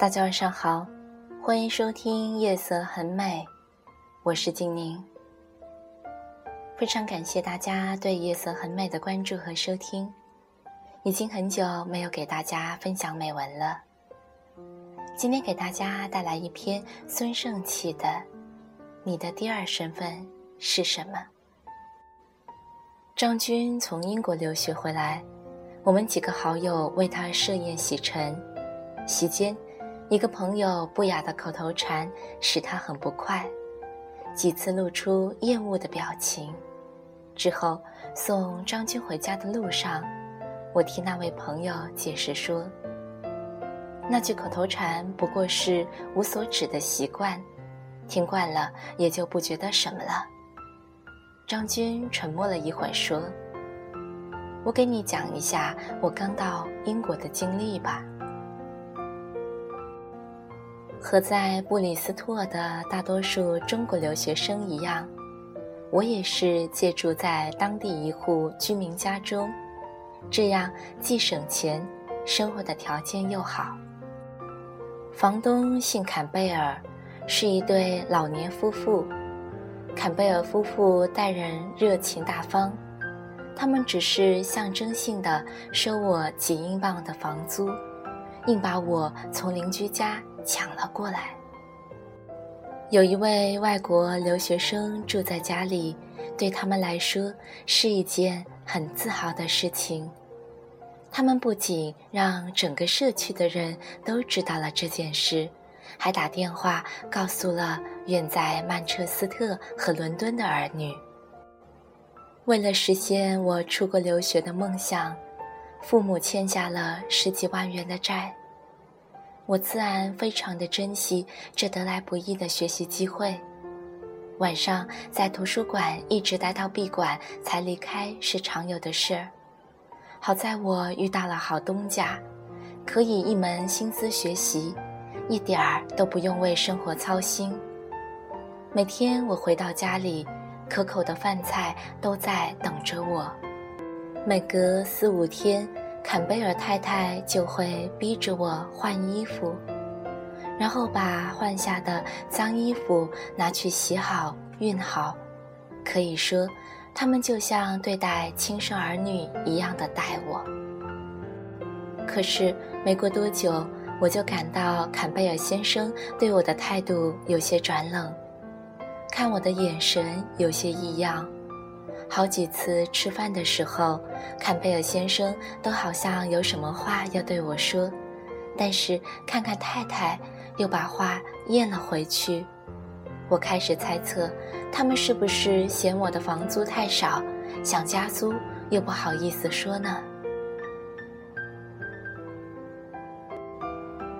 大家晚上好，欢迎收听《夜色很美》，我是静宁。非常感谢大家对《夜色很美》的关注和收听，已经很久没有给大家分享美文了。今天给大家带来一篇孙胜起的《你的第二身份是什么》。张军从英国留学回来，我们几个好友为他设宴洗尘，席间。一个朋友不雅的口头禅使他很不快，几次露出厌恶的表情。之后送张军回家的路上，我替那位朋友解释说：“那句口头禅不过是无所指的习惯，听惯了也就不觉得什么了。”张军沉默了一会儿说：“我给你讲一下我刚到英国的经历吧。”和在布里斯托的大多数中国留学生一样，我也是借住在当地一户居民家中，这样既省钱，生活的条件又好。房东姓坎贝尔，是一对老年夫妇。坎贝尔夫妇待人热情大方，他们只是象征性的收我几英镑的房租，硬把我从邻居家。抢了过来。有一位外国留学生住在家里，对他们来说是一件很自豪的事情。他们不仅让整个社区的人都知道了这件事，还打电话告诉了远在曼彻斯特和伦敦的儿女。为了实现我出国留学的梦想，父母欠下了十几万元的债。我自然非常的珍惜这得来不易的学习机会。晚上在图书馆一直待到闭馆才离开是常有的事儿。好在我遇到了好东家，可以一门心思学习，一点儿都不用为生活操心。每天我回到家里，可口的饭菜都在等着我。每隔四五天。坎贝尔太太就会逼着我换衣服，然后把换下的脏衣服拿去洗好、熨好。可以说，他们就像对待亲生儿女一样的待我。可是没过多久，我就感到坎贝尔先生对我的态度有些转冷，看我的眼神有些异样。好几次吃饭的时候，坎贝尔先生都好像有什么话要对我说，但是看看太太，又把话咽了回去。我开始猜测，他们是不是嫌我的房租太少，想加租又不好意思说呢？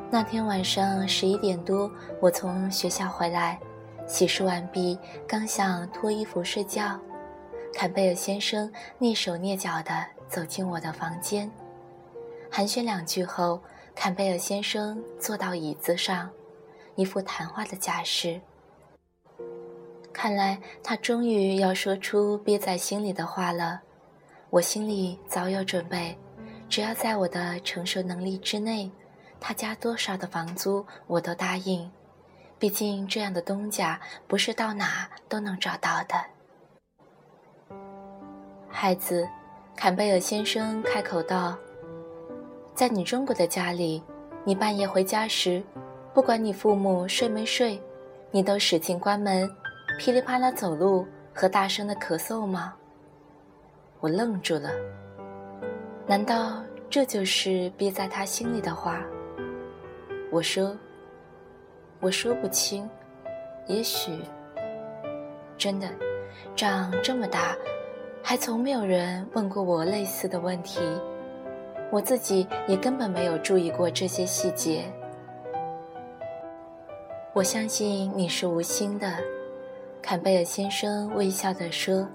那天晚上十一点多，我从学校回来，洗漱完毕，刚想脱衣服睡觉。坎贝尔先生蹑手蹑脚地走进我的房间，寒暄两句后，坎贝尔先生坐到椅子上，一副谈话的架势。看来他终于要说出憋在心里的话了。我心里早有准备，只要在我的承受能力之内，他加多少的房租我都答应。毕竟这样的东家不是到哪都能找到的。孩子，坎贝尔先生开口道：“在你中国的家里，你半夜回家时，不管你父母睡没睡，你都使劲关门，噼里啪啦走路和大声的咳嗽吗？”我愣住了。难道这就是憋在他心里的话？我说：“我说不清，也许真的，长这么大。”还从没有人问过我类似的问题，我自己也根本没有注意过这些细节。我相信你是无心的，坎贝尔先生微笑地说。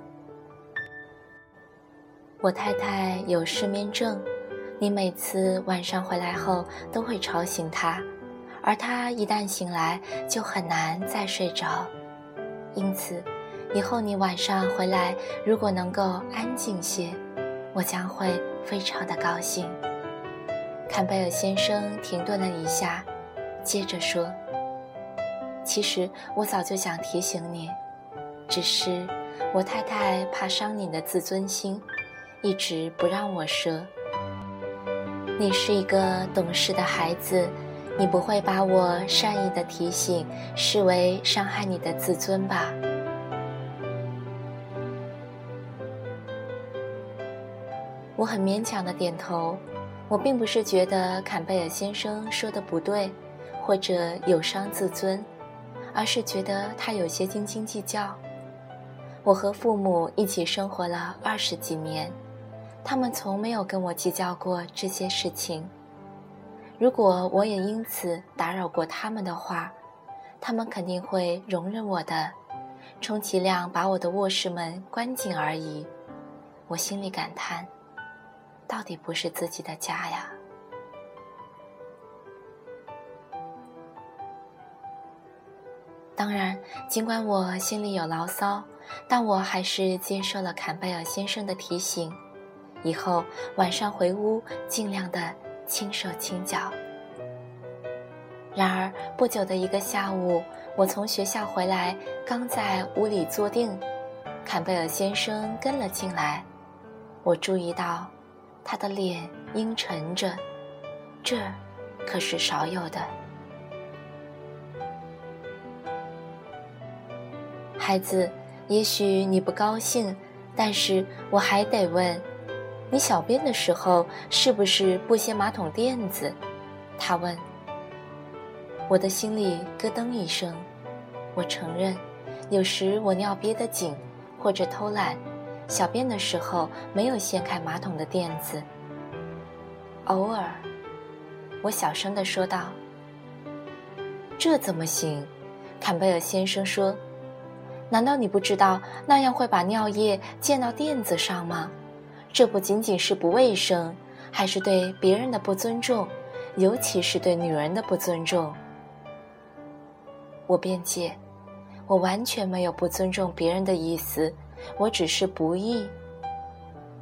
我太太有失眠症，你每次晚上回来后都会吵醒她，而她一旦醒来就很难再睡着，因此。以后你晚上回来，如果能够安静些，我将会非常的高兴。坎贝尔先生停顿了一下，接着说：“其实我早就想提醒你，只是我太太怕伤你的自尊心，一直不让我说。你是一个懂事的孩子，你不会把我善意的提醒视为伤害你的自尊吧？”我很勉强的点头，我并不是觉得坎贝尔先生说的不对，或者有伤自尊，而是觉得他有些斤斤计较。我和父母一起生活了二十几年，他们从没有跟我计较过这些事情。如果我也因此打扰过他们的话，他们肯定会容忍我的，充其量把我的卧室门关紧而已。我心里感叹。到底不是自己的家呀！当然，尽管我心里有牢骚，但我还是接受了坎贝尔先生的提醒，以后晚上回屋尽量的轻手轻脚。然而，不久的一个下午，我从学校回来，刚在屋里坐定，坎贝尔先生跟了进来，我注意到。他的脸阴沉着，这可是少有的。孩子，也许你不高兴，但是我还得问，你小便的时候是不是不掀马桶垫子？他问。我的心里咯噔一声，我承认，有时我尿憋得紧，或者偷懒。小便的时候没有掀开马桶的垫子。偶尔，我小声的说道：“这怎么行？”坎贝尔先生说：“难道你不知道那样会把尿液溅到垫子上吗？这不仅仅是不卫生，还是对别人的不尊重，尤其是对女人的不尊重。”我辩解：“我完全没有不尊重别人的意思。”我只是不义。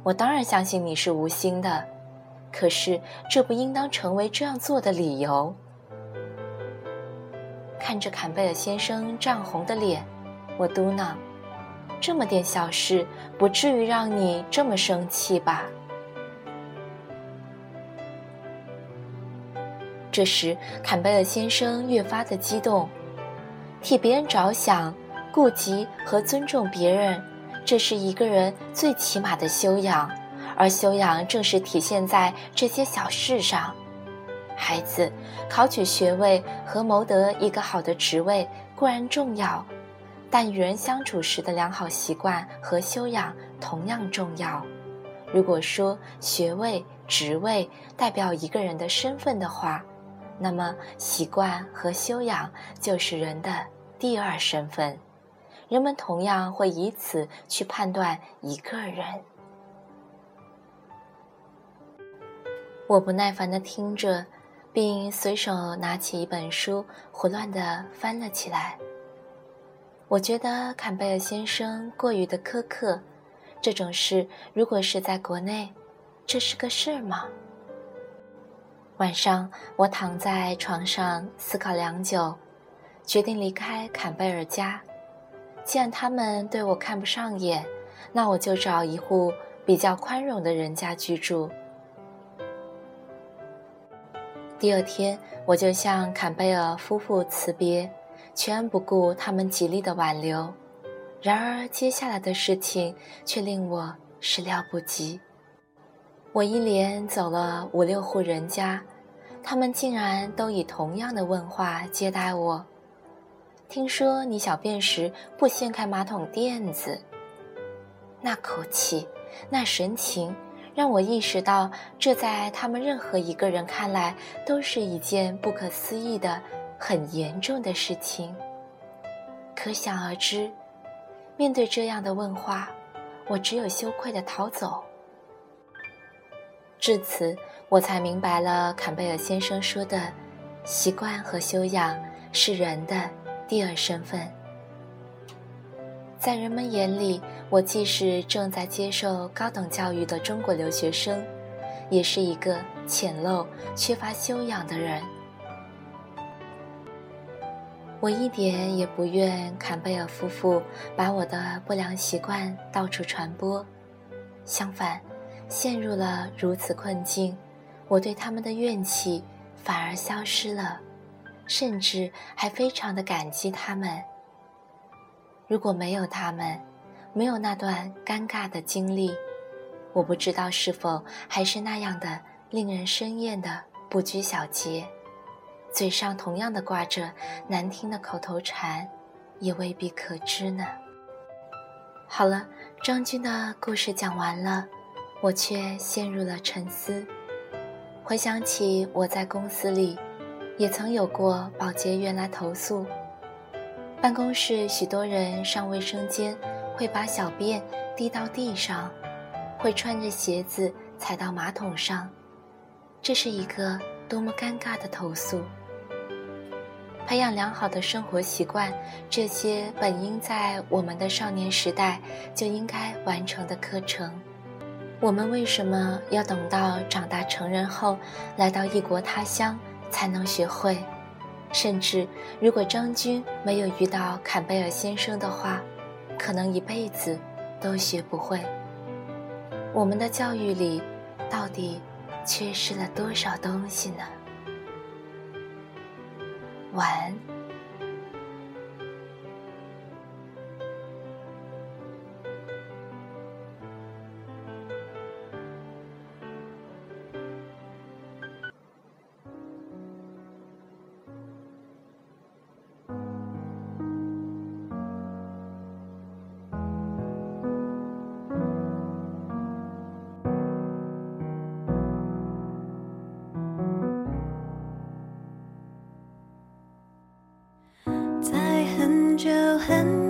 我当然相信你是无心的，可是这不应当成为这样做的理由。看着坎贝尔先生涨红的脸，我嘟囔：“这么点小事，不至于让你这么生气吧？”这时，坎贝尔先生越发的激动，替别人着想，顾及和尊重别人。这是一个人最起码的修养，而修养正是体现在这些小事上。孩子，考取学位和谋得一个好的职位固然重要，但与人相处时的良好习惯和修养同样重要。如果说学位、职位代表一个人的身份的话，那么习惯和修养就是人的第二身份。人们同样会以此去判断一个人。我不耐烦的听着，并随手拿起一本书，胡乱的翻了起来。我觉得坎贝尔先生过于的苛刻。这种事如果是在国内，这是个事儿吗？晚上，我躺在床上思考良久，决定离开坎贝尔家。既然他们对我看不上眼，那我就找一户比较宽容的人家居住。第二天，我就向坎贝尔夫妇辞别，全不顾他们极力的挽留。然而，接下来的事情却令我始料不及。我一连走了五六户人家，他们竟然都以同样的问话接待我。听说你小便时不掀开马桶垫子，那口气，那神情，让我意识到，这在他们任何一个人看来都是一件不可思议的、很严重的事情。可想而知，面对这样的问话，我只有羞愧的逃走。至此，我才明白了坎贝尔先生说的：习惯和修养是人的。第二身份，在人们眼里，我既是正在接受高等教育的中国留学生，也是一个浅陋、缺乏修养的人。我一点也不愿坎贝尔夫妇把我的不良习惯到处传播，相反，陷入了如此困境，我对他们的怨气反而消失了，甚至还非常的感激他们。如果没有他们，没有那段尴尬的经历，我不知道是否还是那样的令人生厌的不拘小节。嘴上同样的挂着难听的口头禅，也未必可知呢。好了，张军的故事讲完了，我却陷入了沉思。回想起我在公司里，也曾有过保洁员来投诉，办公室许多人上卫生间会把小便滴到地上，会穿着鞋子踩到马桶上，这是一个多么尴尬的投诉。培养良好的生活习惯，这些本应在我们的少年时代就应该完成的课程，我们为什么要等到长大成人后，来到异国他乡才能学会？甚至，如果张军没有遇到坎贝尔先生的话，可能一辈子都学不会。我们的教育里，到底缺失了多少东西呢？晚安。就很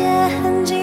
些痕迹